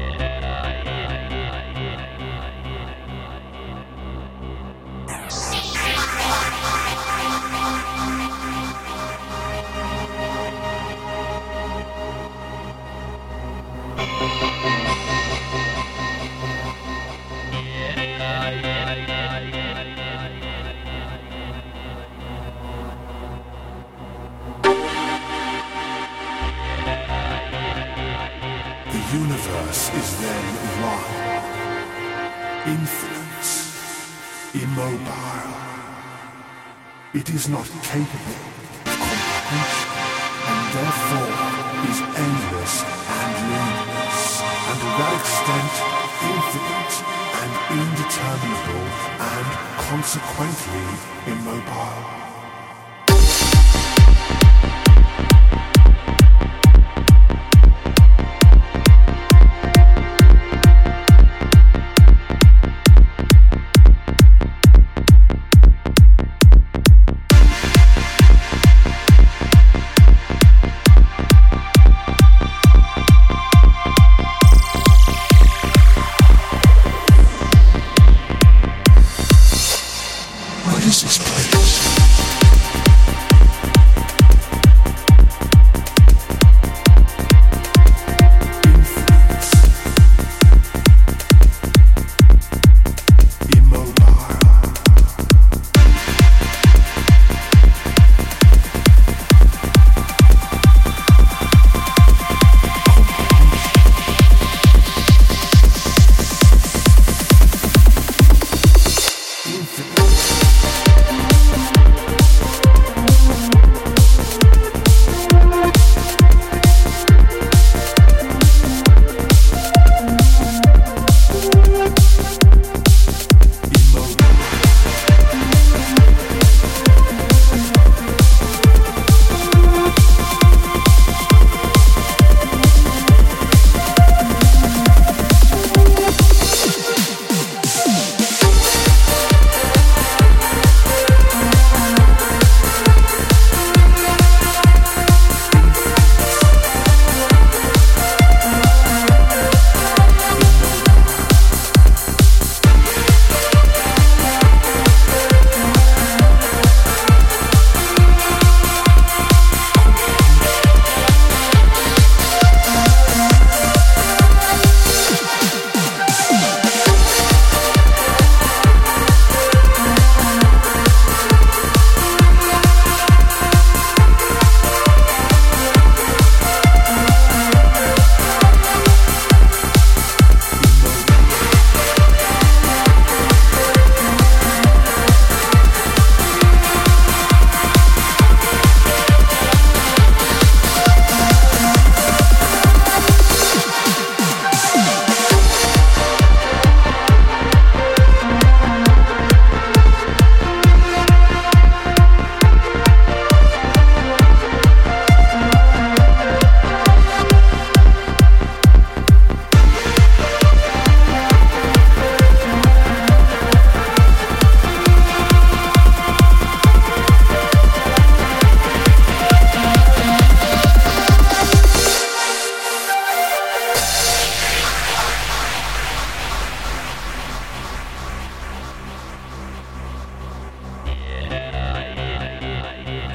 Yeah. universe is then one, infinite, immobile. It is not capable of comprehension, and therefore is endless and limitless, and to that extent, infinite and indeterminable, and consequently immobile.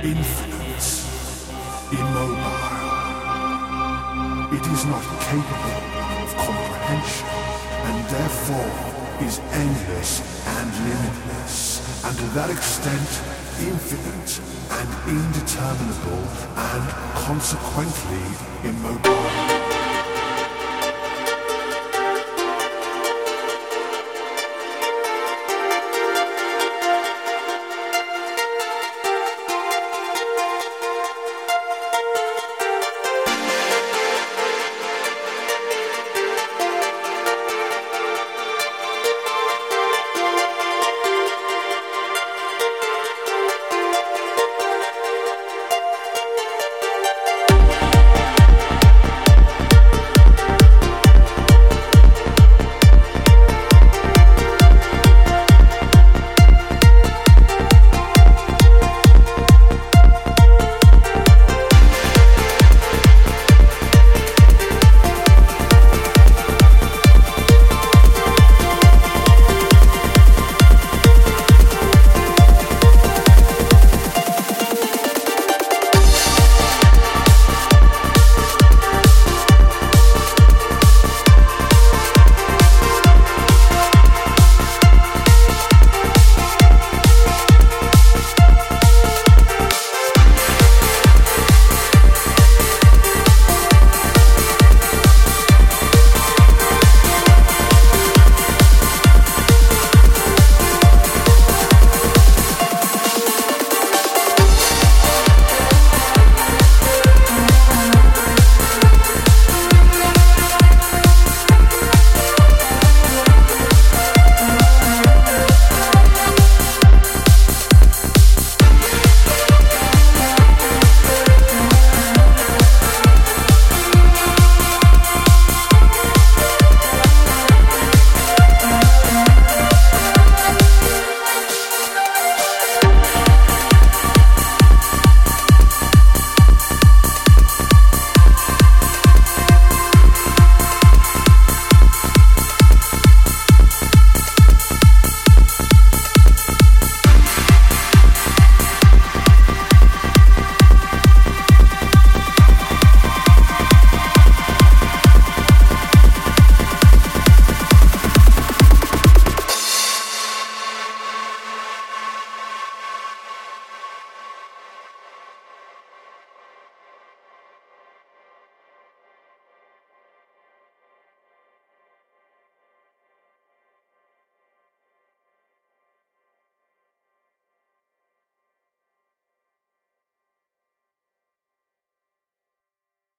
Infinite, immobile. It is not capable of comprehension and therefore is endless and limitless, and to that extent, infinite and indeterminable and consequently immobile.